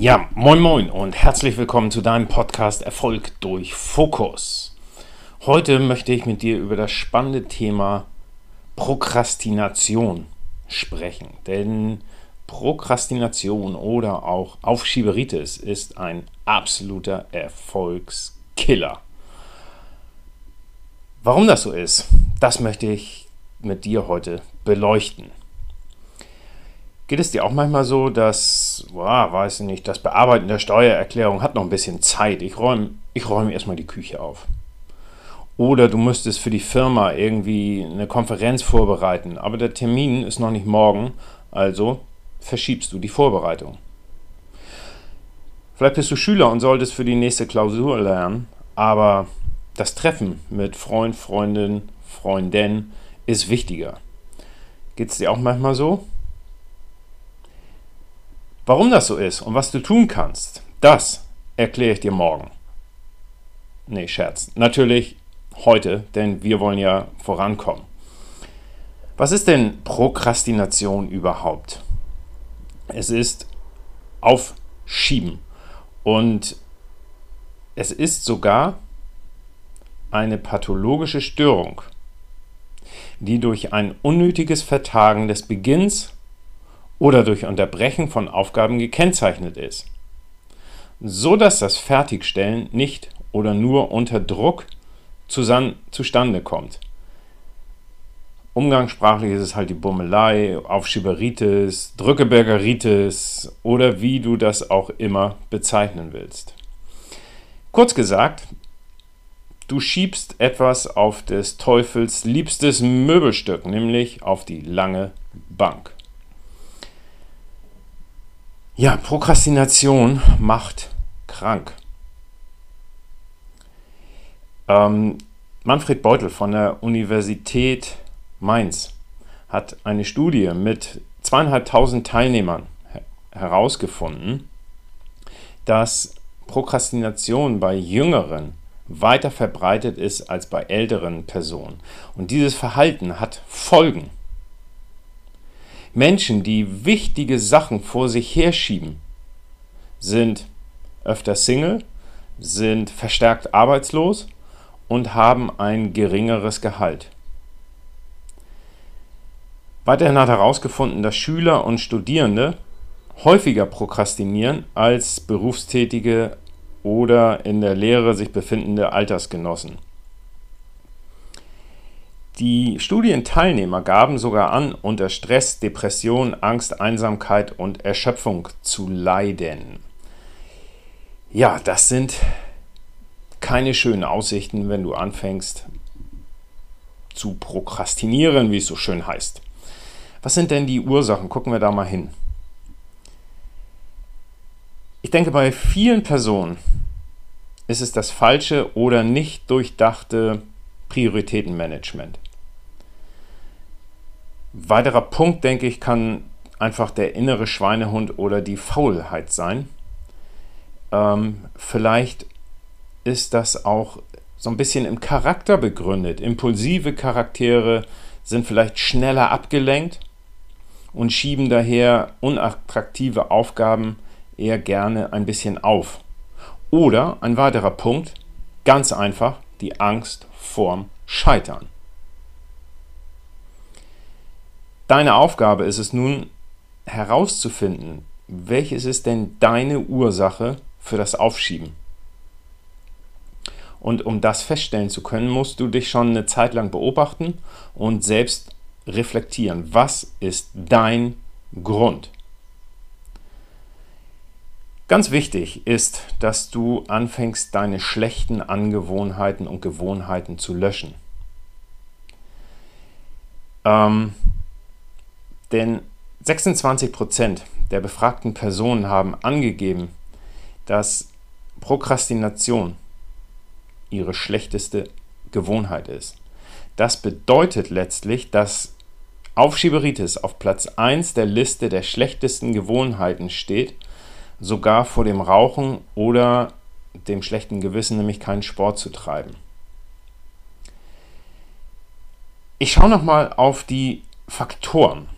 Ja, moin moin und herzlich willkommen zu deinem Podcast Erfolg durch Fokus. Heute möchte ich mit dir über das spannende Thema Prokrastination sprechen. Denn Prokrastination oder auch Aufschieberitis ist ein absoluter Erfolgskiller. Warum das so ist, das möchte ich mit dir heute beleuchten. Geht es dir auch manchmal so, dass, boah, weiß ich nicht, das Bearbeiten der Steuererklärung hat noch ein bisschen Zeit. Ich räume ich räum erstmal die Küche auf. Oder du müsstest für die Firma irgendwie eine Konferenz vorbereiten, aber der Termin ist noch nicht morgen, also verschiebst du die Vorbereitung. Vielleicht bist du Schüler und solltest für die nächste Klausur lernen, aber das Treffen mit Freund, Freundin, Freundin ist wichtiger. Geht es dir auch manchmal so? Warum das so ist und was du tun kannst, das erkläre ich dir morgen. Nee, Scherz. Natürlich heute, denn wir wollen ja vorankommen. Was ist denn Prokrastination überhaupt? Es ist Aufschieben. Und es ist sogar eine pathologische Störung, die durch ein unnötiges Vertagen des Beginns oder durch Unterbrechen von Aufgaben gekennzeichnet ist, so dass das Fertigstellen nicht oder nur unter Druck zustande kommt. Umgangssprachlich ist es halt die Bummelei, Aufschieberitis, Drückebergeritis oder wie du das auch immer bezeichnen willst. Kurz gesagt, du schiebst etwas auf des Teufels liebstes Möbelstück, nämlich auf die lange Bank. Ja, Prokrastination macht krank. Ähm, Manfred Beutel von der Universität Mainz hat eine Studie mit zweieinhalbtausend Teilnehmern herausgefunden, dass Prokrastination bei Jüngeren weiter verbreitet ist als bei älteren Personen. Und dieses Verhalten hat Folgen. Menschen, die wichtige Sachen vor sich herschieben, sind öfter Single, sind verstärkt arbeitslos und haben ein geringeres Gehalt. Weiterhin hat herausgefunden, dass Schüler und Studierende häufiger prokrastinieren als berufstätige oder in der Lehre sich befindende Altersgenossen. Die Studienteilnehmer gaben sogar an, unter Stress, Depression, Angst, Einsamkeit und Erschöpfung zu leiden. Ja, das sind keine schönen Aussichten, wenn du anfängst zu prokrastinieren, wie es so schön heißt. Was sind denn die Ursachen? Gucken wir da mal hin. Ich denke, bei vielen Personen ist es das falsche oder nicht durchdachte Prioritätenmanagement. Weiterer Punkt, denke ich, kann einfach der innere Schweinehund oder die Faulheit sein. Ähm, vielleicht ist das auch so ein bisschen im Charakter begründet. Impulsive Charaktere sind vielleicht schneller abgelenkt und schieben daher unattraktive Aufgaben eher gerne ein bisschen auf. Oder ein weiterer Punkt, ganz einfach, die Angst vorm Scheitern. Deine Aufgabe ist es nun herauszufinden, welches ist denn deine Ursache für das Aufschieben. Und um das feststellen zu können, musst du dich schon eine Zeit lang beobachten und selbst reflektieren. Was ist dein Grund? Ganz wichtig ist, dass du anfängst, deine schlechten Angewohnheiten und Gewohnheiten zu löschen. Ähm, denn 26 Prozent der befragten Personen haben angegeben, dass Prokrastination ihre schlechteste Gewohnheit ist. Das bedeutet letztlich, dass Aufschieberitis auf Platz 1 der Liste der schlechtesten Gewohnheiten steht, sogar vor dem Rauchen oder dem schlechten Gewissen, nämlich keinen Sport zu treiben. Ich schaue nochmal auf die Faktoren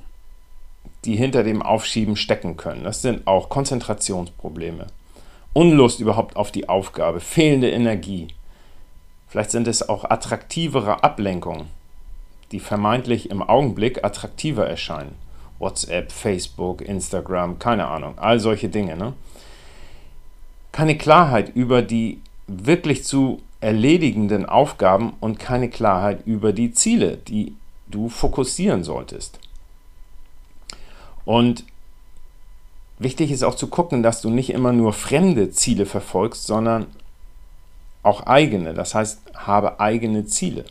die hinter dem Aufschieben stecken können. Das sind auch Konzentrationsprobleme, Unlust überhaupt auf die Aufgabe, fehlende Energie. Vielleicht sind es auch attraktivere Ablenkungen, die vermeintlich im Augenblick attraktiver erscheinen. WhatsApp, Facebook, Instagram, keine Ahnung, all solche Dinge. Ne? Keine Klarheit über die wirklich zu erledigenden Aufgaben und keine Klarheit über die Ziele, die du fokussieren solltest. Und wichtig ist auch zu gucken, dass du nicht immer nur fremde Ziele verfolgst, sondern auch eigene. Das heißt, habe eigene Ziele.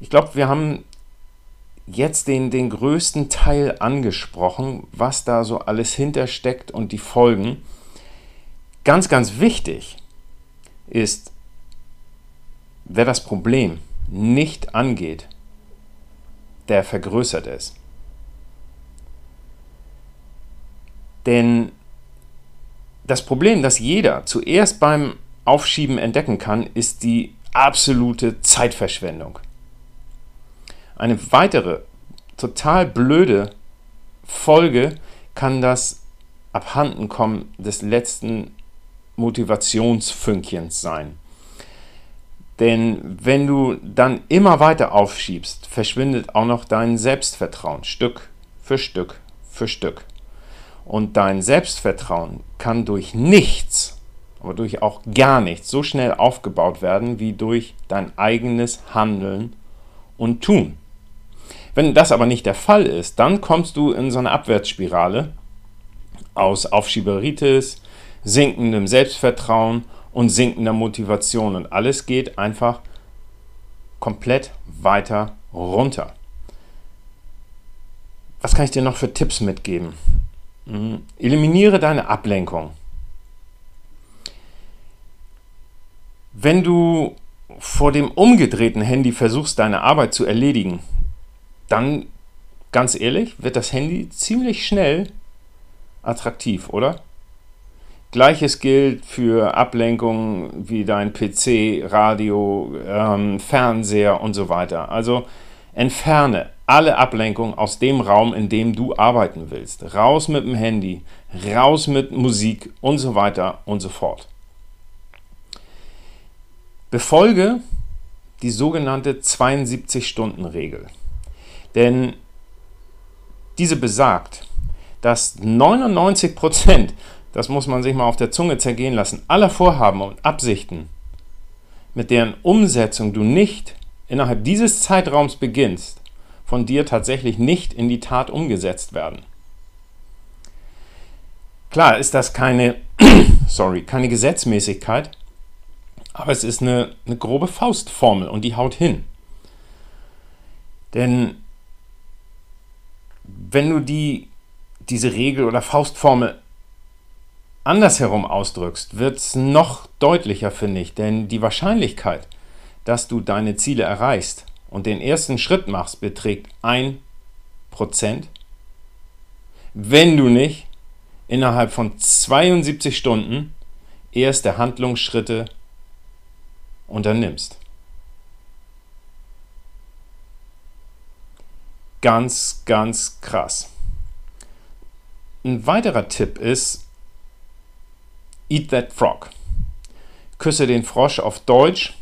Ich glaube, wir haben jetzt den, den größten Teil angesprochen, was da so alles hintersteckt und die Folgen. Ganz, ganz wichtig ist, wer das Problem nicht angeht, der vergrößert es. Denn das Problem, das jeder zuerst beim Aufschieben entdecken kann, ist die absolute Zeitverschwendung. Eine weitere total blöde Folge kann das Abhandenkommen des letzten Motivationsfünkchens sein. Denn wenn du dann immer weiter aufschiebst, verschwindet auch noch dein Selbstvertrauen Stück für Stück für Stück. Und dein Selbstvertrauen kann durch nichts, aber durch auch gar nichts so schnell aufgebaut werden wie durch dein eigenes Handeln und Tun. Wenn das aber nicht der Fall ist, dann kommst du in so eine Abwärtsspirale aus Aufschieberitis, sinkendem Selbstvertrauen und sinkender Motivation und alles geht einfach komplett weiter runter. Was kann ich dir noch für Tipps mitgeben? Mhm. Eliminiere deine Ablenkung. Wenn du vor dem umgedrehten Handy versuchst, deine Arbeit zu erledigen, dann, ganz ehrlich, wird das Handy ziemlich schnell attraktiv, oder? Gleiches gilt für Ablenkungen wie dein PC, Radio, ähm, Fernseher und so weiter. Also entferne alle Ablenkungen aus dem Raum, in dem du arbeiten willst. Raus mit dem Handy, raus mit Musik und so weiter und so fort. Befolge die sogenannte 72-Stunden-Regel. Denn diese besagt, dass 99 Prozent das muss man sich mal auf der Zunge zergehen lassen, aller Vorhaben und Absichten, mit deren Umsetzung du nicht innerhalb dieses Zeitraums beginnst, von dir tatsächlich nicht in die Tat umgesetzt werden. Klar ist das keine, sorry, keine Gesetzmäßigkeit, aber es ist eine, eine grobe Faustformel und die haut hin. Denn wenn du die, diese Regel oder Faustformel andersherum ausdrückst, wird es noch deutlicher, finde ich, denn die Wahrscheinlichkeit, dass du deine Ziele erreichst und den ersten Schritt machst, beträgt 1%, wenn du nicht innerhalb von 72 Stunden erste Handlungsschritte unternimmst. Ganz, ganz krass. Ein weiterer Tipp ist, Eat That Frog. Küsse den Frosch auf Deutsch.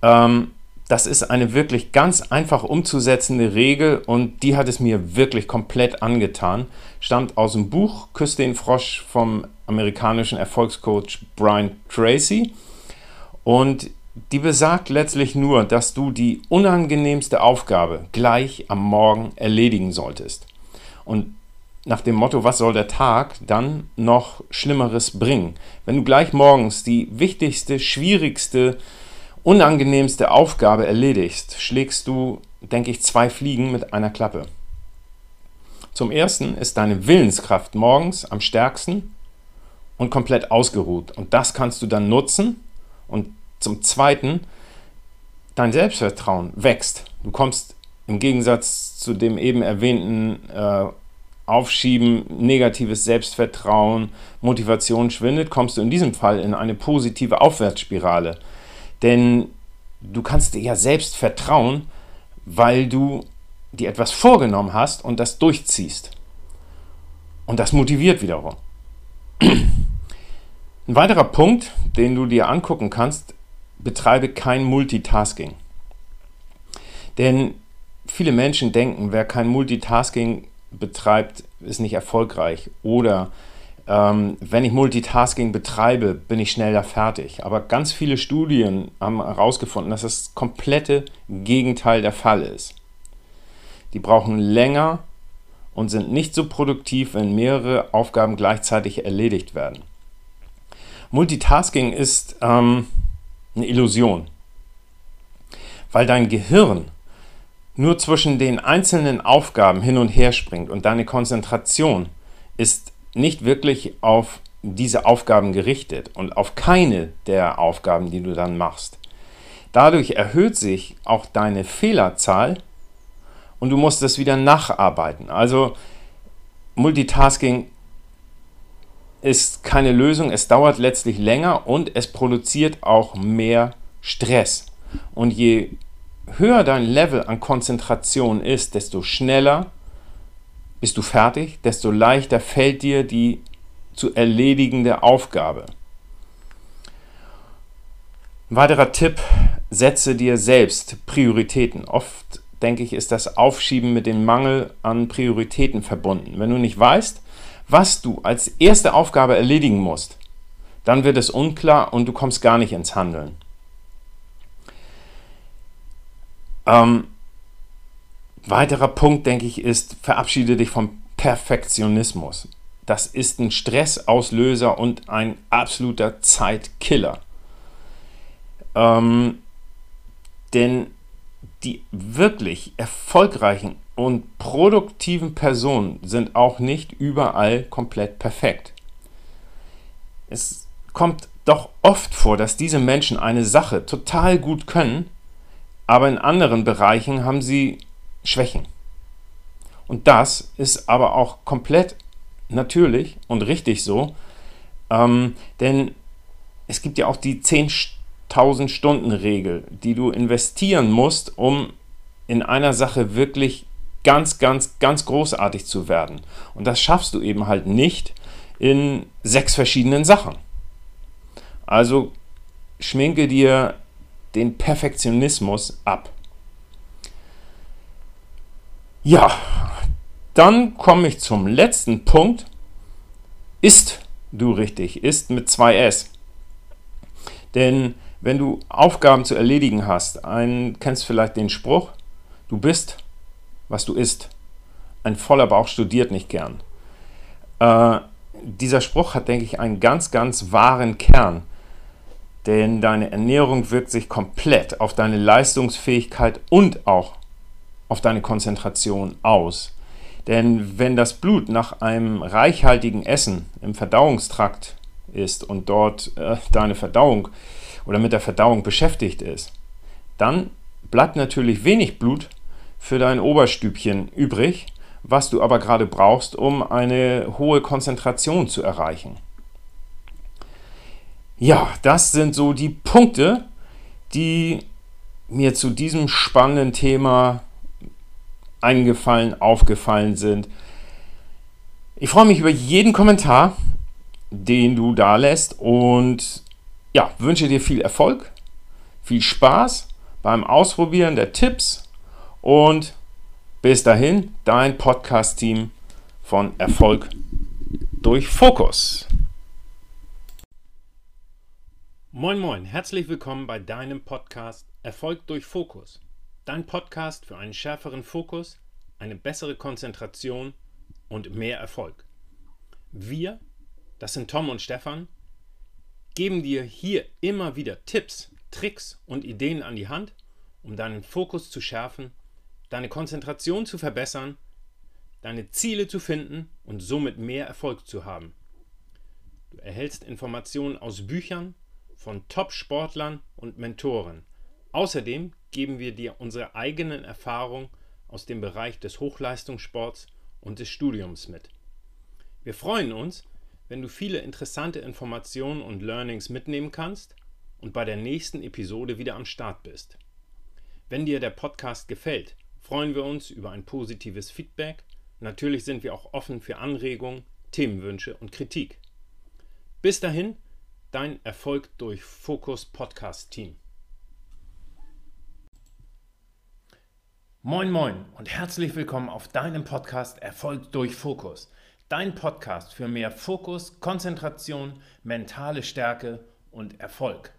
Ähm, das ist eine wirklich ganz einfach umzusetzende Regel und die hat es mir wirklich komplett angetan. Stammt aus dem Buch Küsse den Frosch vom amerikanischen Erfolgscoach Brian Tracy und die besagt letztlich nur, dass du die unangenehmste Aufgabe gleich am Morgen erledigen solltest. Und nach dem Motto, was soll der Tag dann noch Schlimmeres bringen? Wenn du gleich morgens die wichtigste, schwierigste, unangenehmste Aufgabe erledigst, schlägst du, denke ich, zwei Fliegen mit einer Klappe. Zum ersten ist deine Willenskraft morgens am stärksten und komplett ausgeruht. Und das kannst du dann nutzen. Und zum zweiten, dein Selbstvertrauen wächst. Du kommst im Gegensatz zu dem eben erwähnten äh, Aufschieben, negatives Selbstvertrauen, Motivation schwindet, kommst du in diesem Fall in eine positive Aufwärtsspirale. Denn du kannst dir ja selbst vertrauen, weil du dir etwas vorgenommen hast und das durchziehst. Und das motiviert wiederum. Ein weiterer Punkt, den du dir angucken kannst, betreibe kein Multitasking. Denn viele Menschen denken, wer kein Multitasking betreibt, ist nicht erfolgreich. Oder ähm, wenn ich Multitasking betreibe, bin ich schneller fertig. Aber ganz viele Studien haben herausgefunden, dass das komplette Gegenteil der Fall ist. Die brauchen länger und sind nicht so produktiv, wenn mehrere Aufgaben gleichzeitig erledigt werden. Multitasking ist ähm, eine Illusion, weil dein Gehirn nur zwischen den einzelnen Aufgaben hin und her springt und deine Konzentration ist nicht wirklich auf diese Aufgaben gerichtet und auf keine der Aufgaben, die du dann machst. Dadurch erhöht sich auch deine Fehlerzahl und du musst es wieder nacharbeiten. Also Multitasking ist keine Lösung, es dauert letztlich länger und es produziert auch mehr Stress. Und je höher dein Level an Konzentration ist, desto schneller bist du fertig, desto leichter fällt dir die zu erledigende Aufgabe. Ein weiterer Tipp, setze dir selbst Prioritäten. Oft denke ich, ist das Aufschieben mit dem Mangel an Prioritäten verbunden. Wenn du nicht weißt, was du als erste Aufgabe erledigen musst, dann wird es unklar und du kommst gar nicht ins Handeln. Ähm, weiterer Punkt, denke ich, ist, verabschiede dich vom Perfektionismus. Das ist ein Stressauslöser und ein absoluter Zeitkiller. Ähm, denn die wirklich erfolgreichen und produktiven Personen sind auch nicht überall komplett perfekt. Es kommt doch oft vor, dass diese Menschen eine Sache total gut können, aber in anderen Bereichen haben sie Schwächen. Und das ist aber auch komplett natürlich und richtig so, ähm, denn es gibt ja auch die 10.000 Stunden Regel, die du investieren musst, um in einer Sache wirklich ganz, ganz, ganz großartig zu werden. Und das schaffst du eben halt nicht in sechs verschiedenen Sachen. Also schminke dir den Perfektionismus ab. Ja, dann komme ich zum letzten Punkt. Ist du richtig? Ist mit zwei S. Denn wenn du Aufgaben zu erledigen hast, ein, kennst vielleicht den Spruch, du bist, was du isst. Ein voller Bauch studiert nicht gern. Äh, dieser Spruch hat, denke ich, einen ganz, ganz wahren Kern. Denn deine Ernährung wirkt sich komplett auf deine Leistungsfähigkeit und auch auf deine Konzentration aus. Denn wenn das Blut nach einem reichhaltigen Essen im Verdauungstrakt ist und dort äh, deine Verdauung oder mit der Verdauung beschäftigt ist, dann bleibt natürlich wenig Blut für dein Oberstübchen übrig, was du aber gerade brauchst, um eine hohe Konzentration zu erreichen. Ja, das sind so die Punkte, die mir zu diesem spannenden Thema eingefallen, aufgefallen sind. Ich freue mich über jeden Kommentar, den du da lässt und ja, wünsche dir viel Erfolg, viel Spaß beim Ausprobieren der Tipps und bis dahin dein Podcast-Team von Erfolg durch Fokus. Moin, moin, herzlich willkommen bei deinem Podcast Erfolg durch Fokus. Dein Podcast für einen schärferen Fokus, eine bessere Konzentration und mehr Erfolg. Wir, das sind Tom und Stefan, geben dir hier immer wieder Tipps, Tricks und Ideen an die Hand, um deinen Fokus zu schärfen, deine Konzentration zu verbessern, deine Ziele zu finden und somit mehr Erfolg zu haben. Du erhältst Informationen aus Büchern, von Top-Sportlern und Mentoren. Außerdem geben wir dir unsere eigenen Erfahrungen aus dem Bereich des Hochleistungssports und des Studiums mit. Wir freuen uns, wenn du viele interessante Informationen und Learnings mitnehmen kannst und bei der nächsten Episode wieder am Start bist. Wenn dir der Podcast gefällt, freuen wir uns über ein positives Feedback. Natürlich sind wir auch offen für Anregungen, Themenwünsche und Kritik. Bis dahin, dein Erfolg durch Fokus Podcast Team. Moin moin und herzlich willkommen auf deinem Podcast Erfolg durch Fokus. Dein Podcast für mehr Fokus, Konzentration, mentale Stärke und Erfolg.